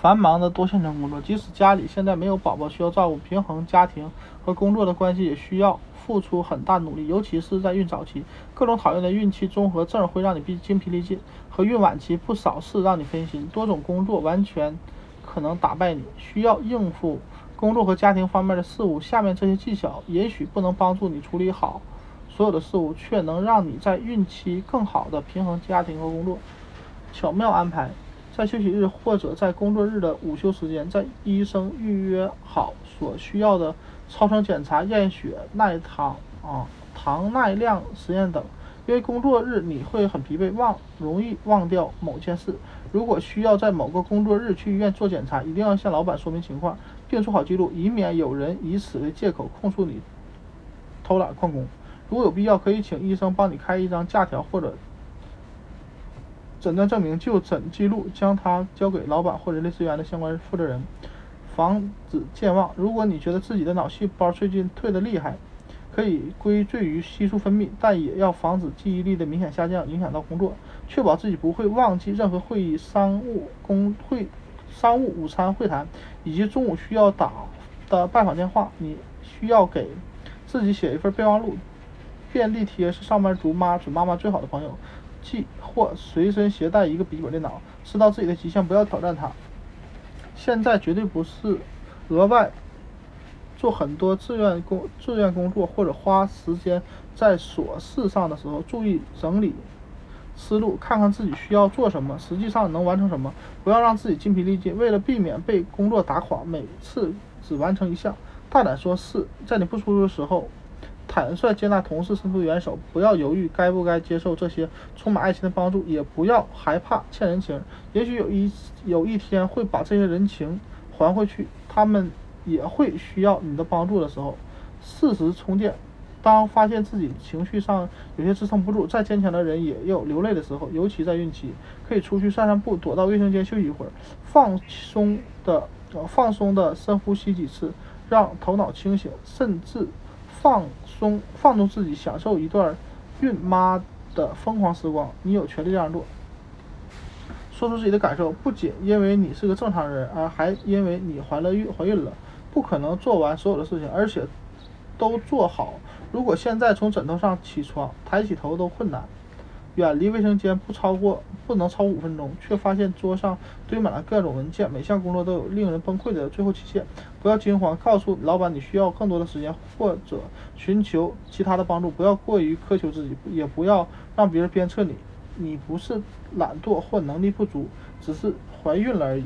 繁忙的多线程工作，即使家里现在没有宝宝需要照顾，平衡家庭和工作的关系也需要付出很大努力，尤其是在孕早期，各种讨厌的孕期综合症会让你疲精疲力尽，和孕晚期不少事让你分心，多种工作完全可能打败你，需要应付工作和家庭方面的事物。下面这些技巧也许不能帮助你处理好所有的事物，却能让你在孕期更好的平衡家庭和工作。巧妙安排。在休息日或者在工作日的午休时间，在医生预约好所需要的超声检查、验血、耐糖啊、糖耐量实验等。因为工作日你会很疲惫，忘容易忘掉某件事。如果需要在某个工作日去医院做检查，一定要向老板说明情况，并做好记录，以免有人以此为借口控诉你偷懒旷工。如果有必要，可以请医生帮你开一张假条或者。诊断证明就诊记录，将它交给老板或人力资源的相关负责人，防止健忘。如果你觉得自己的脑细胞最近退得厉害，可以归罪于激素分泌，但也要防止记忆力的明显下降，影响到工作。确保自己不会忘记任何会议、商务工会、商务午餐会谈，以及中午需要打的拜访电话。你需要给自己写一份备忘录。便利贴是上班族妈准妈妈最好的朋友。即或随身携带一个笔记本电脑，知道自己的极限，不要挑战它。现在绝对不是额外做很多志愿工、志愿工作或者花时间在琐事上的时候，注意整理思路，看看自己需要做什么，实际上能完成什么，不要让自己筋疲力尽。为了避免被工作打垮，每次只完成一项，大胆说是，在你不舒服的时候。坦率接纳同事伸出援手，不要犹豫该不该接受这些充满爱心的帮助，也不要害怕欠人情。也许有一有一天会把这些人情还回去，他们也会需要你的帮助的时候。适时充电，当发现自己情绪上有些支撑不住，再坚强的人也有流泪的时候，尤其在孕期，可以出去散散步，躲到卫生间休息一会儿，放松的呃放松的深呼吸几次，让头脑清醒，甚至。放松，放纵自己，享受一段孕妈的疯狂时光。你有权利这样做。说出自己的感受，不仅因为你是个正常人，而还因为你怀了孕，怀孕了，不可能做完所有的事情，而且都做好。如果现在从枕头上起床，抬起头都困难。远离卫生间不超过不能超五分钟，却发现桌上堆满了各种文件，每项工作都有令人崩溃的最后期限。不要惊慌，告诉老板你需要更多的时间，或者寻求其他的帮助。不要过于苛求自己，也不要让别人鞭策你。你不是懒惰或能力不足，只是怀孕了而已。